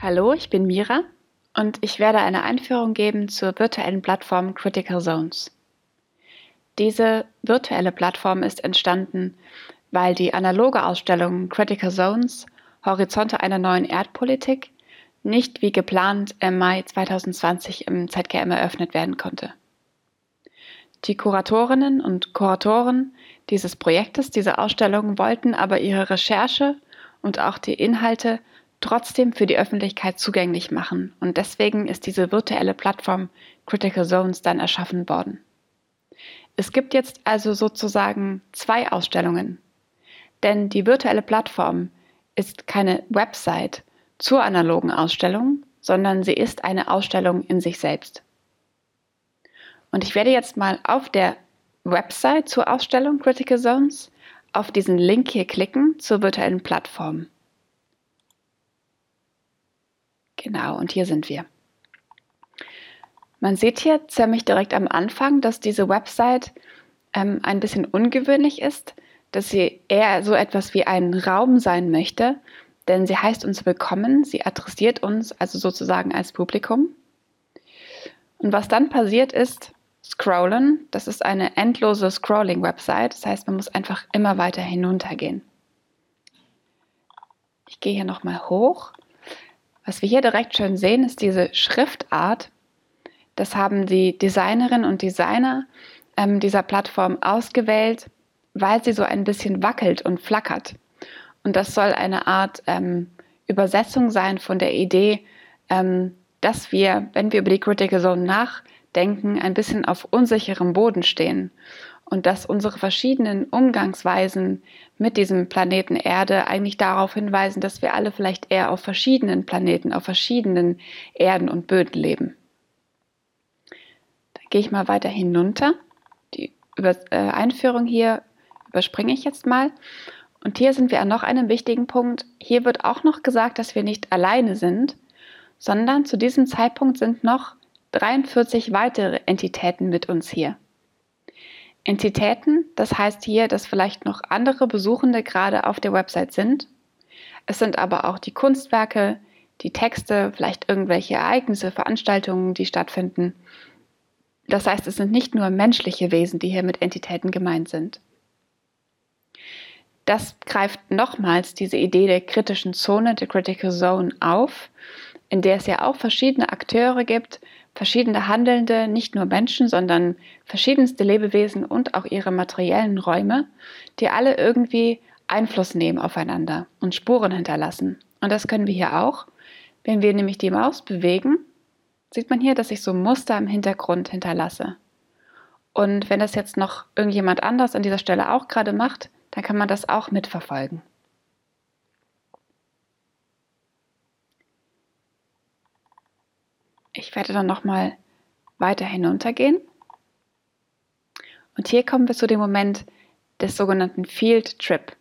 Hallo, ich bin Mira und ich werde eine Einführung geben zur virtuellen Plattform Critical Zones. Diese virtuelle Plattform ist entstanden, weil die analoge Ausstellung Critical Zones Horizonte einer neuen Erdpolitik nicht wie geplant im Mai 2020 im ZKM eröffnet werden konnte. Die Kuratorinnen und Kuratoren dieses Projektes, dieser Ausstellung, wollten aber ihre Recherche und auch die Inhalte trotzdem für die Öffentlichkeit zugänglich machen und deswegen ist diese virtuelle Plattform Critical Zones dann erschaffen worden. Es gibt jetzt also sozusagen zwei Ausstellungen, denn die virtuelle Plattform ist keine Website zur analogen Ausstellung, sondern sie ist eine Ausstellung in sich selbst. Und ich werde jetzt mal auf der Website zur Ausstellung Critical Zones auf diesen Link hier klicken zur virtuellen Plattform. Genau, und hier sind wir. Man sieht hier ziemlich direkt am Anfang, dass diese Website ähm, ein bisschen ungewöhnlich ist, dass sie eher so etwas wie ein Raum sein möchte, denn sie heißt uns willkommen, sie adressiert uns also sozusagen als Publikum. Und was dann passiert ist, Scrollen, das ist eine endlose Scrolling-Website, das heißt, man muss einfach immer weiter hinuntergehen. Ich gehe hier nochmal hoch was wir hier direkt schön sehen, ist diese Schriftart. Das haben die Designerinnen und Designer ähm, dieser Plattform ausgewählt, weil sie so ein bisschen wackelt und flackert. Und das soll eine Art ähm, Übersetzung sein von der Idee, ähm, dass wir, wenn wir über die Critical Zone nachdenken, ein bisschen auf unsicherem Boden stehen und dass unsere verschiedenen Umgangsweisen mit diesem Planeten Erde eigentlich darauf hinweisen, dass wir alle vielleicht eher auf verschiedenen Planeten, auf verschiedenen Erden und Böden leben. Dann gehe ich mal weiter hinunter. Die äh, Einführung hier überspringe ich jetzt mal. Und hier sind wir an noch einem wichtigen Punkt. Hier wird auch noch gesagt, dass wir nicht alleine sind, sondern zu diesem Zeitpunkt sind noch 43 weitere Entitäten mit uns hier. Entitäten, das heißt hier, dass vielleicht noch andere Besuchende gerade auf der Website sind. Es sind aber auch die Kunstwerke, die Texte, vielleicht irgendwelche Ereignisse, Veranstaltungen, die stattfinden. Das heißt, es sind nicht nur menschliche Wesen, die hier mit Entitäten gemeint sind. Das greift nochmals diese Idee der kritischen Zone, der Critical Zone auf, in der es ja auch verschiedene Akteure gibt, verschiedene Handelnde, nicht nur Menschen, sondern verschiedenste Lebewesen und auch ihre materiellen Räume, die alle irgendwie Einfluss nehmen aufeinander und Spuren hinterlassen. Und das können wir hier auch. Wenn wir nämlich die Maus bewegen, sieht man hier, dass ich so Muster im Hintergrund hinterlasse. Und wenn das jetzt noch irgendjemand anders an dieser Stelle auch gerade macht, dann kann man das auch mitverfolgen. Ich werde dann nochmal weiter hinuntergehen. Und hier kommen wir zu dem Moment des sogenannten Field Trip.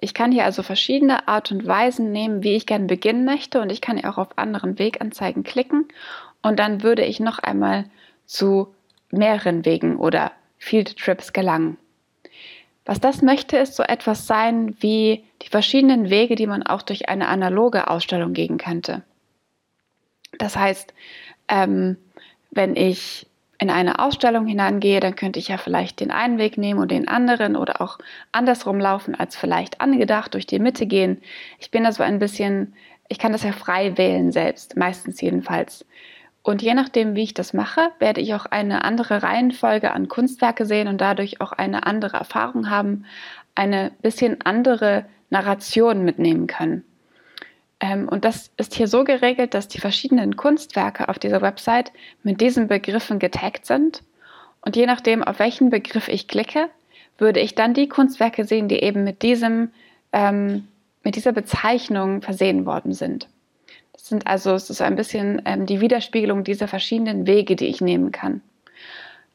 Ich kann hier also verschiedene Art und Weisen nehmen, wie ich gerne beginnen möchte und ich kann auch auf anderen Weganzeigen klicken und dann würde ich noch einmal zu mehreren Wegen oder Field Trips gelangen. Was das möchte, ist so etwas sein wie die verschiedenen Wege, die man auch durch eine analoge Ausstellung gehen könnte. Das heißt, ähm, wenn ich in eine Ausstellung hineingehe, dann könnte ich ja vielleicht den einen Weg nehmen und den anderen oder auch andersrum laufen als vielleicht angedacht, durch die Mitte gehen. Ich bin da so ein bisschen, ich kann das ja frei wählen selbst, meistens jedenfalls. Und je nachdem, wie ich das mache, werde ich auch eine andere Reihenfolge an Kunstwerke sehen und dadurch auch eine andere Erfahrung haben, eine bisschen andere Narration mitnehmen können. Ähm, und das ist hier so geregelt, dass die verschiedenen Kunstwerke auf dieser Website mit diesen Begriffen getaggt sind. Und je nachdem, auf welchen Begriff ich klicke, würde ich dann die Kunstwerke sehen, die eben mit, diesem, ähm, mit dieser Bezeichnung versehen worden sind. Sind also, ist ein bisschen ähm, die Widerspiegelung dieser verschiedenen Wege, die ich nehmen kann.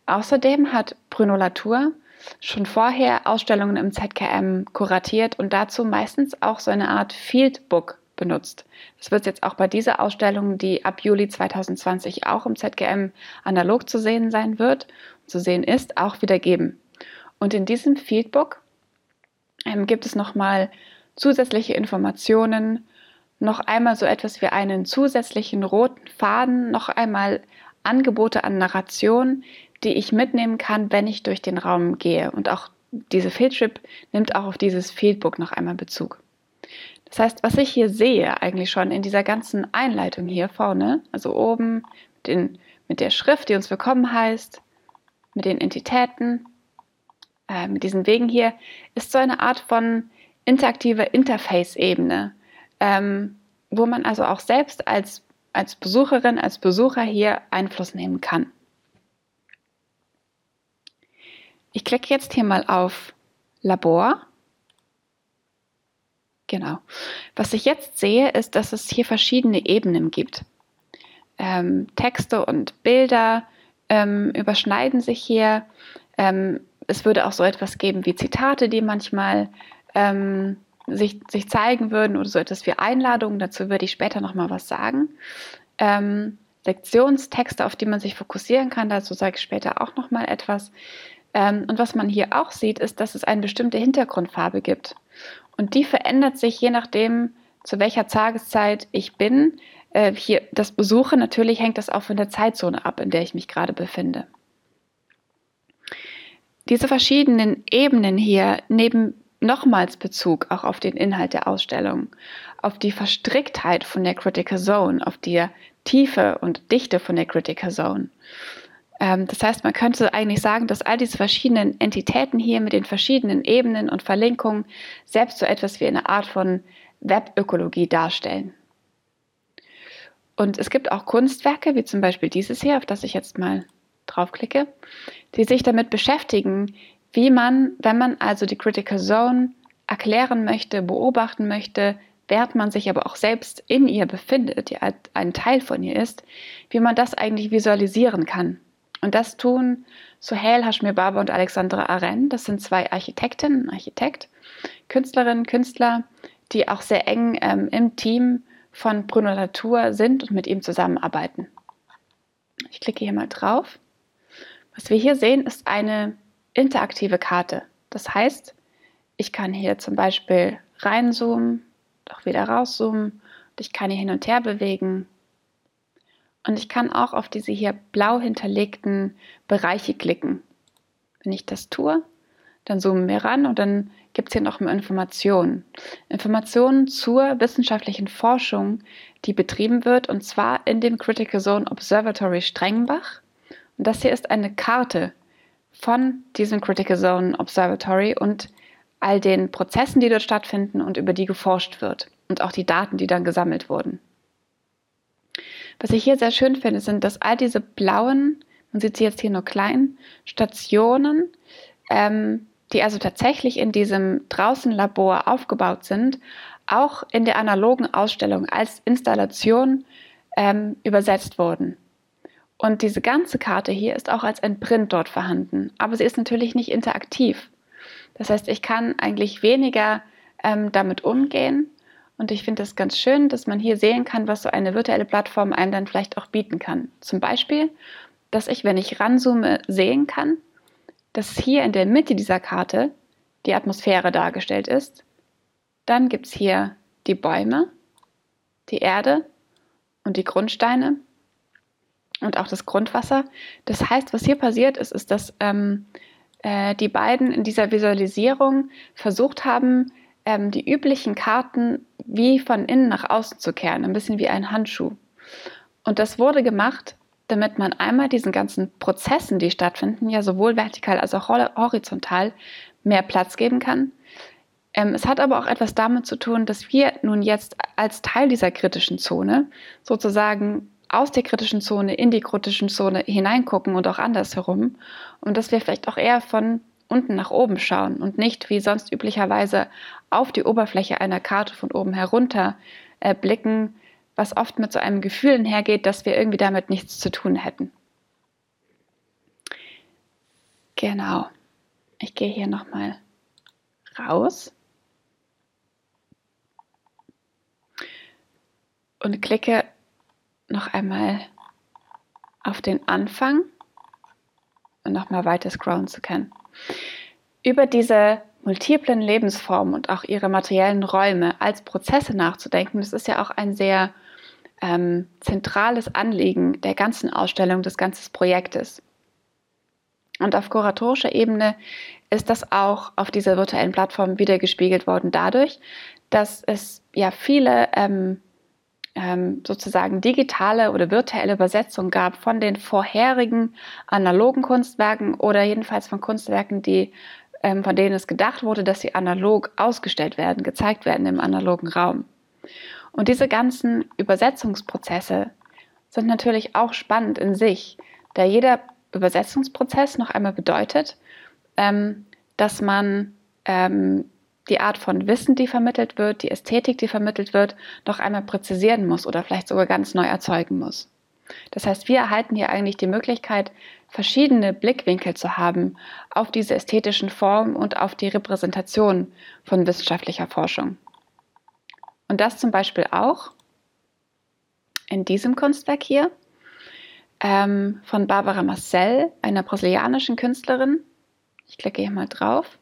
Außerdem hat Bruno Latour schon vorher Ausstellungen im ZKM kuratiert und dazu meistens auch so eine Art Fieldbook benutzt. Das wird jetzt auch bei dieser Ausstellung, die ab Juli 2020 auch im ZGM analog zu sehen sein wird, zu sehen ist, auch wieder geben. Und in diesem Feedbook ähm, gibt es nochmal zusätzliche Informationen, noch einmal so etwas wie einen zusätzlichen roten Faden, noch einmal Angebote an Narration, die ich mitnehmen kann, wenn ich durch den Raum gehe. Und auch diese Fieldtrip nimmt auch auf dieses Fieldbook noch einmal Bezug. Das heißt, was ich hier sehe, eigentlich schon in dieser ganzen Einleitung hier vorne, also oben mit, den, mit der Schrift, die uns willkommen heißt, mit den Entitäten, äh, mit diesen Wegen hier, ist so eine Art von interaktiver Interface-Ebene, ähm, wo man also auch selbst als, als Besucherin, als Besucher hier Einfluss nehmen kann. Ich klicke jetzt hier mal auf Labor. Genau. Was ich jetzt sehe, ist, dass es hier verschiedene Ebenen gibt. Ähm, Texte und Bilder ähm, überschneiden sich hier. Ähm, es würde auch so etwas geben wie Zitate, die manchmal ähm, sich, sich zeigen würden oder so etwas wie Einladungen. Dazu würde ich später nochmal was sagen. Ähm, Lektionstexte, auf die man sich fokussieren kann, dazu sage ich später auch nochmal etwas. Ähm, und was man hier auch sieht, ist, dass es eine bestimmte Hintergrundfarbe gibt. Und die verändert sich je nachdem, zu welcher Tageszeit ich bin. Äh, hier das Besuche, natürlich hängt das auch von der Zeitzone ab, in der ich mich gerade befinde. Diese verschiedenen Ebenen hier nehmen nochmals Bezug auch auf den Inhalt der Ausstellung, auf die Verstricktheit von der Critical Zone, auf die Tiefe und Dichte von der Critical Zone. Ähm, das heißt, man könnte eigentlich sagen, dass all diese verschiedenen Entitäten hier mit den verschiedenen Ebenen und Verlinkungen selbst so etwas wie eine Art von Webökologie darstellen. Und es gibt auch Kunstwerke, wie zum Beispiel dieses hier, auf das ich jetzt mal draufklicke, die sich damit beschäftigen, wie man, wenn man also die Critical Zone erklären möchte, beobachten möchte, während man sich aber auch selbst in ihr befindet, die ein Teil von ihr ist, wie man das eigentlich visualisieren kann. Und das tun Sohail Hashmir Baba und Alexandra Aren. Das sind zwei Architektinnen, Architekt, Künstlerinnen, Künstler, die auch sehr eng ähm, im Team von Bruno Latour sind und mit ihm zusammenarbeiten. Ich klicke hier mal drauf. Was wir hier sehen, ist eine interaktive Karte. Das heißt, ich kann hier zum Beispiel reinzoomen, doch wieder rauszoomen und ich kann hier hin und her bewegen und ich kann auch auf diese hier blau hinterlegten Bereiche klicken. Wenn ich das tue, dann zoomen wir ran und dann gibt es hier noch mehr Informationen. Informationen zur wissenschaftlichen Forschung, die betrieben wird, und zwar in dem Critical Zone Observatory Strengbach. Und das hier ist eine Karte von diesem Critical Zone Observatory und all den Prozessen, die dort stattfinden und über die geforscht wird und auch die Daten, die dann gesammelt wurden. Was ich hier sehr schön finde, sind, dass all diese blauen, man sieht sie jetzt hier nur klein, Stationen, ähm, die also tatsächlich in diesem Draußenlabor aufgebaut sind, auch in der analogen Ausstellung als Installation ähm, übersetzt wurden. Und diese ganze Karte hier ist auch als ein Print dort vorhanden, aber sie ist natürlich nicht interaktiv. Das heißt, ich kann eigentlich weniger ähm, damit umgehen, und ich finde es ganz schön, dass man hier sehen kann, was so eine virtuelle Plattform einem dann vielleicht auch bieten kann. Zum Beispiel, dass ich, wenn ich ranzoome, sehen kann, dass hier in der Mitte dieser Karte die Atmosphäre dargestellt ist. Dann gibt es hier die Bäume, die Erde und die Grundsteine und auch das Grundwasser. Das heißt, was hier passiert ist, ist, dass ähm, äh, die beiden in dieser Visualisierung versucht haben, ähm, die üblichen Karten wie von innen nach außen zu kehren, ein bisschen wie ein Handschuh. Und das wurde gemacht, damit man einmal diesen ganzen Prozessen, die stattfinden, ja sowohl vertikal als auch horizontal, mehr Platz geben kann. Ähm, es hat aber auch etwas damit zu tun, dass wir nun jetzt als Teil dieser kritischen Zone sozusagen aus der kritischen Zone in die kritischen Zone hineingucken und auch andersherum und dass wir vielleicht auch eher von unten nach oben schauen und nicht wie sonst üblicherweise auf die Oberfläche einer Karte von oben herunter äh, blicken, was oft mit so einem Gefühl einhergeht, dass wir irgendwie damit nichts zu tun hätten. Genau. Ich gehe hier nochmal raus. und klicke noch einmal auf den Anfang und nochmal weiter scrollen zu können. Über diese multiplen Lebensformen und auch ihre materiellen Räume als Prozesse nachzudenken, das ist ja auch ein sehr ähm, zentrales Anliegen der ganzen Ausstellung, des ganzen Projektes. Und auf kuratorischer Ebene ist das auch auf dieser virtuellen Plattform wiedergespiegelt worden dadurch, dass es ja viele ähm, ähm, sozusagen digitale oder virtuelle Übersetzungen gab von den vorherigen analogen Kunstwerken oder jedenfalls von Kunstwerken, die, ähm, von denen es gedacht wurde, dass sie analog ausgestellt werden, gezeigt werden im analogen Raum. Und diese ganzen Übersetzungsprozesse sind natürlich auch spannend in sich, da jeder Übersetzungsprozess noch einmal bedeutet, ähm, dass man ähm, die Art von Wissen, die vermittelt wird, die Ästhetik, die vermittelt wird, noch einmal präzisieren muss oder vielleicht sogar ganz neu erzeugen muss. Das heißt, wir erhalten hier eigentlich die Möglichkeit, verschiedene Blickwinkel zu haben auf diese ästhetischen Formen und auf die Repräsentation von wissenschaftlicher Forschung. Und das zum Beispiel auch in diesem Kunstwerk hier ähm, von Barbara Marcel, einer brasilianischen Künstlerin. Ich klicke hier mal drauf.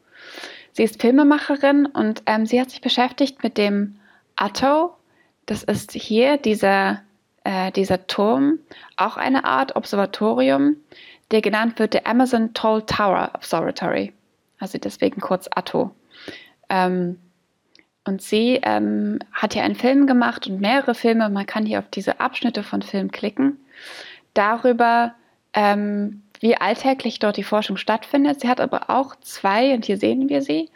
Sie ist Filmemacherin und ähm, sie hat sich beschäftigt mit dem Atto. Das ist hier dieser, äh, dieser Turm, auch eine Art Observatorium, der genannt wird der Amazon Tall Tower Observatory. Also deswegen kurz Atto. Ähm, und sie ähm, hat hier einen Film gemacht und mehrere Filme. Man kann hier auf diese Abschnitte von Film klicken. Darüber, ähm, wie alltäglich dort die Forschung stattfindet. Sie hat aber auch zwei, und hier sehen wir sie,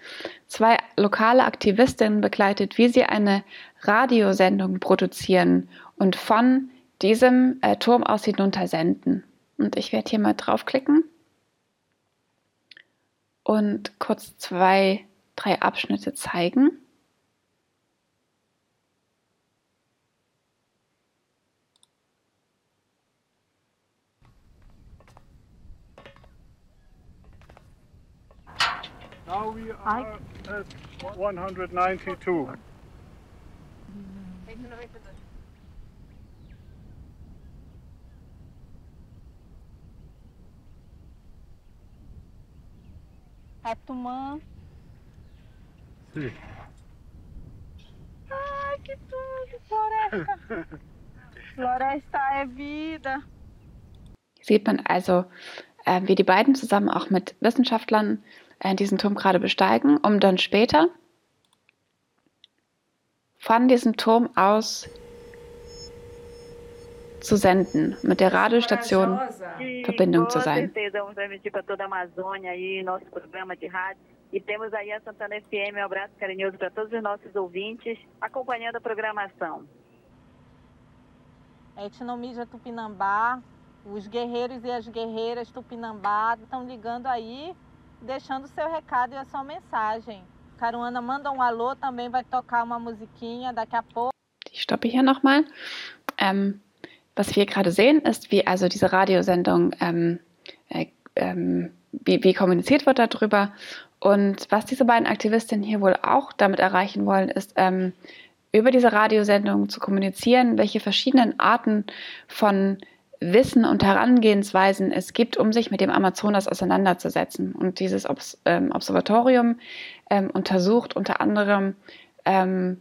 zwei lokale Aktivistinnen begleitet, wie sie eine Radiosendung produzieren und von diesem äh, Turm aus hinunter senden. Und ich werde hier mal draufklicken und kurz zwei, drei Abschnitte zeigen. Now we are at 192. Atumã. Sim. Ai, que tudo! Floresta! Floresta é vida! Sieht man also, äh, wie die beiden zusammen auch mit Wissenschaftlern diesen Turm gerade besteigen, um dann später von diesem Turm aus zu senden, mit der Radiostation Verbindung zu sein. E temos aí a Santana FM, um abraço carinhoso para todos os nossos ouvintes, acompanhando a programação. Etnomídia Tupinambá, os guerreiros e as guerreiras Tupinambá estão ligando aí deixando seu recado e a sua mensagem. Caruana manda um alô, também vai tocar uma musiquinha daqui a pouco. Ich stoppe hier nochmal. Ähm, was wir gerade sehen, ist, wie also diese Radiosendung, ähm, äh, ähm, wie, wie kommuniziert wird darüber. Und was diese beiden Aktivistinnen hier wohl auch damit erreichen wollen, ist, ähm, über diese Radiosendung zu kommunizieren, welche verschiedenen Arten von Wissen und Herangehensweisen es gibt, um sich mit dem Amazonas auseinanderzusetzen. Und dieses Obs ähm, Observatorium ähm, untersucht unter anderem ähm,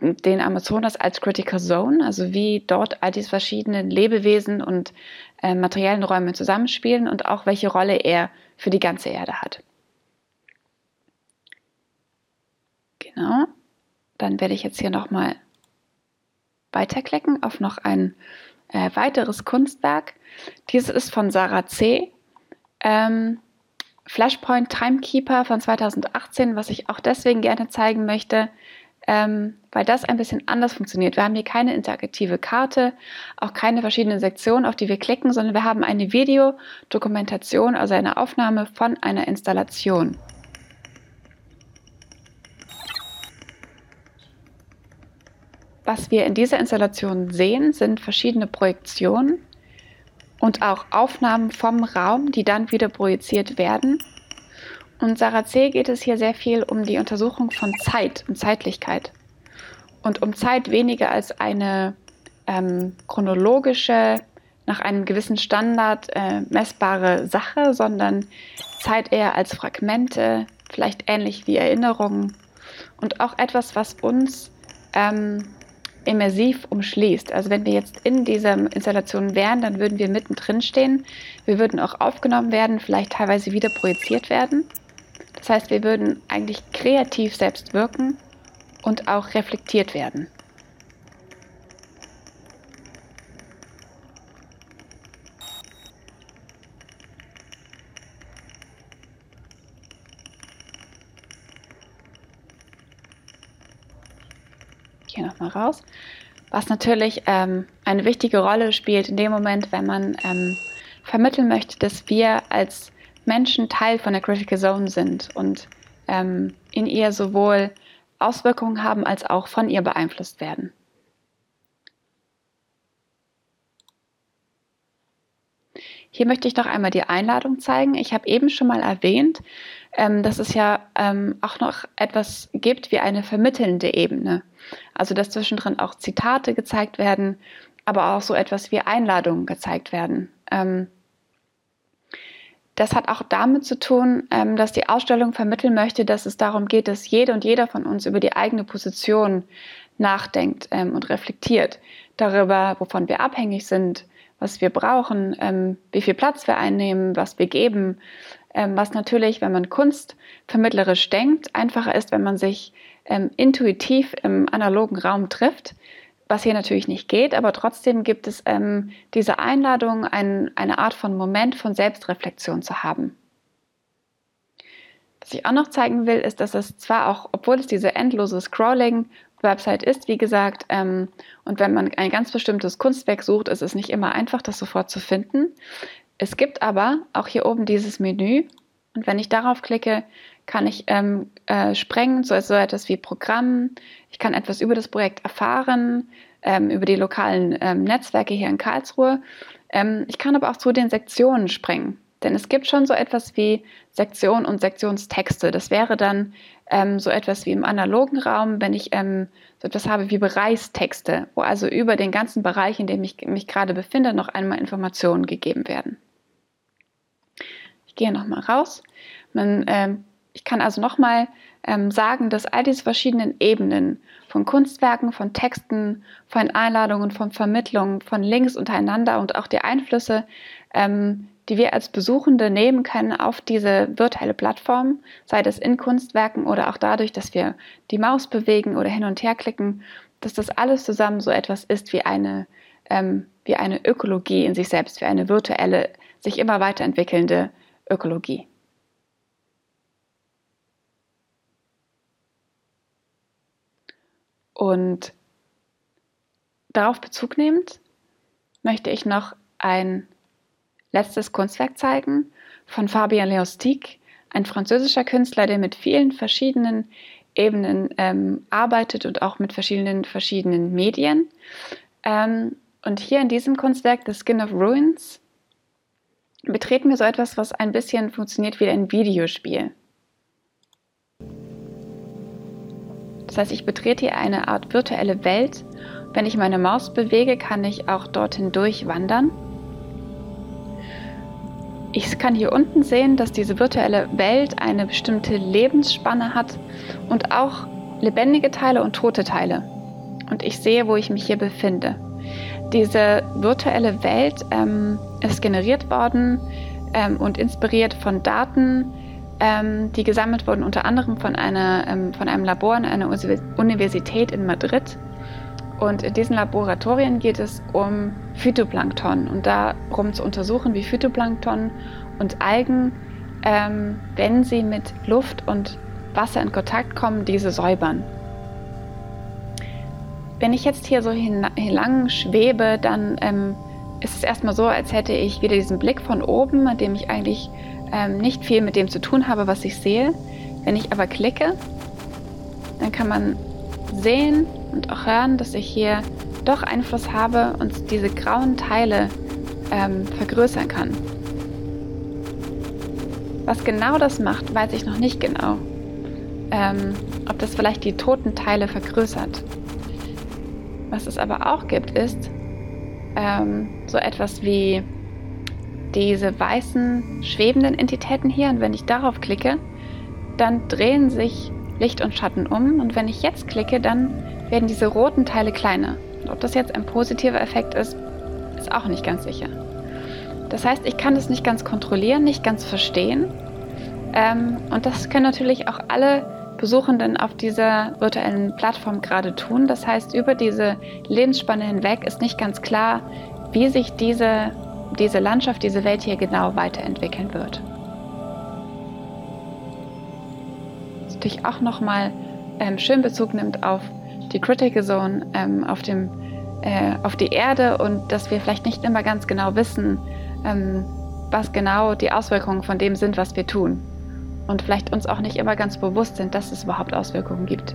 den Amazonas als Critical Zone, also wie dort all diese verschiedenen Lebewesen und äh, materiellen Räume zusammenspielen und auch welche Rolle er für die ganze Erde hat. Genau. Dann werde ich jetzt hier nochmal weiterklicken auf noch ein äh, weiteres Kunstwerk. Dieses ist von Sarah C. Ähm, Flashpoint Timekeeper von 2018, was ich auch deswegen gerne zeigen möchte, ähm, weil das ein bisschen anders funktioniert. Wir haben hier keine interaktive Karte, auch keine verschiedenen Sektionen, auf die wir klicken, sondern wir haben eine Videodokumentation, also eine Aufnahme von einer Installation. Was wir in dieser Installation sehen, sind verschiedene Projektionen und auch Aufnahmen vom Raum, die dann wieder projiziert werden. Und Sarah C. geht es hier sehr viel um die Untersuchung von Zeit und Zeitlichkeit und um Zeit weniger als eine ähm, chronologische, nach einem gewissen Standard äh, messbare Sache, sondern Zeit eher als Fragmente, vielleicht ähnlich wie Erinnerungen und auch etwas, was uns ähm, immersiv umschließt. Also wenn wir jetzt in dieser Installation wären, dann würden wir mittendrin stehen. Wir würden auch aufgenommen werden, vielleicht teilweise wieder projiziert werden. Das heißt, wir würden eigentlich kreativ selbst wirken und auch reflektiert werden. hier nochmal raus. Was natürlich ähm, eine wichtige Rolle spielt in dem Moment, wenn man ähm, vermitteln möchte, dass wir als Menschen Teil von der Critical Zone sind und ähm, in ihr sowohl Auswirkungen haben als auch von ihr beeinflusst werden. Hier möchte ich noch einmal die Einladung zeigen. Ich habe eben schon mal erwähnt, ähm, dass es ja ähm, auch noch etwas gibt wie eine vermittelnde Ebene. Also dass zwischendrin auch Zitate gezeigt werden, aber auch so etwas wie Einladungen gezeigt werden. Ähm, das hat auch damit zu tun, ähm, dass die Ausstellung vermitteln möchte, dass es darum geht, dass jede und jeder von uns über die eigene Position nachdenkt ähm, und reflektiert darüber, wovon wir abhängig sind, was wir brauchen, ähm, wie viel Platz wir einnehmen, was wir geben, ähm, was natürlich, wenn man Kunst vermittlerisch denkt, einfacher ist, wenn man sich ähm, intuitiv im analogen Raum trifft, was hier natürlich nicht geht, aber trotzdem gibt es ähm, diese Einladung, ein, eine Art von Moment von Selbstreflexion zu haben. Was ich auch noch zeigen will, ist, dass es zwar auch, obwohl es diese endlose Scrolling Website ist, wie gesagt, ähm, und wenn man ein ganz bestimmtes Kunstwerk sucht, ist es nicht immer einfach, das sofort zu finden. Es gibt aber auch hier oben dieses Menü und wenn ich darauf klicke, kann ich ähm, äh, sprengen, so, so etwas wie Programm. Ich kann etwas über das Projekt erfahren, ähm, über die lokalen ähm, Netzwerke hier in Karlsruhe. Ähm, ich kann aber auch zu den Sektionen springen. Denn es gibt schon so etwas wie Sektion und Sektionstexte. Das wäre dann ähm, so etwas wie im analogen Raum, wenn ich ähm, so etwas habe wie Bereichstexte, wo also über den ganzen Bereich, in dem ich mich gerade befinde, noch einmal Informationen gegeben werden. Ich gehe nochmal raus. Man, ähm, ich kann also nochmal ähm, sagen, dass all diese verschiedenen Ebenen von Kunstwerken, von Texten, von Einladungen, von Vermittlungen, von Links untereinander und auch die Einflüsse ähm, die wir als Besuchende nehmen können auf diese virtuelle Plattform, sei das in Kunstwerken oder auch dadurch, dass wir die Maus bewegen oder hin und her klicken, dass das alles zusammen so etwas ist wie eine, ähm, wie eine Ökologie in sich selbst, wie eine virtuelle, sich immer weiterentwickelnde Ökologie. Und darauf Bezug nehmend möchte ich noch ein letztes Kunstwerk zeigen von Fabien Leostic, ein französischer Künstler, der mit vielen verschiedenen Ebenen ähm, arbeitet und auch mit verschiedenen verschiedenen Medien. Ähm, und hier in diesem Kunstwerk, The Skin of Ruins, betreten wir so etwas, was ein bisschen funktioniert wie ein Videospiel. Das heißt, ich betrete hier eine Art virtuelle Welt. Wenn ich meine Maus bewege, kann ich auch dorthin durchwandern. Ich kann hier unten sehen, dass diese virtuelle Welt eine bestimmte Lebensspanne hat und auch lebendige Teile und tote Teile. Und ich sehe, wo ich mich hier befinde. Diese virtuelle Welt ähm, ist generiert worden ähm, und inspiriert von Daten, ähm, die gesammelt wurden, unter anderem von, einer, ähm, von einem Labor an einer Universität in Madrid. Und in diesen Laboratorien geht es um Phytoplankton und darum zu untersuchen, wie Phytoplankton und Algen, ähm, wenn sie mit Luft und Wasser in Kontakt kommen, diese säubern. Wenn ich jetzt hier so hinlang schwebe, dann ähm, ist es erstmal so, als hätte ich wieder diesen Blick von oben, an dem ich eigentlich ähm, nicht viel mit dem zu tun habe, was ich sehe. Wenn ich aber klicke, dann kann man sehen, und auch hören, dass ich hier doch Einfluss habe und diese grauen Teile ähm, vergrößern kann. Was genau das macht, weiß ich noch nicht genau. Ähm, ob das vielleicht die toten Teile vergrößert. Was es aber auch gibt, ist, ähm, so etwas wie diese weißen schwebenden Entitäten hier. Und wenn ich darauf klicke, dann drehen sich Licht und Schatten um. Und wenn ich jetzt klicke, dann werden diese roten Teile kleiner. Und ob das jetzt ein positiver Effekt ist, ist auch nicht ganz sicher. Das heißt, ich kann es nicht ganz kontrollieren, nicht ganz verstehen. Ähm, und das können natürlich auch alle Besuchenden auf dieser virtuellen Plattform gerade tun. Das heißt, über diese Lebensspanne hinweg ist nicht ganz klar, wie sich diese, diese Landschaft, diese Welt hier genau weiterentwickeln wird. Was natürlich auch nochmal ähm, schön Bezug nimmt auf die Critical Zone, ähm, auf, dem, äh, auf die Erde und dass wir vielleicht nicht immer ganz genau wissen, ähm, was genau die Auswirkungen von dem sind, was wir tun. Und vielleicht uns auch nicht immer ganz bewusst sind, dass es überhaupt Auswirkungen gibt.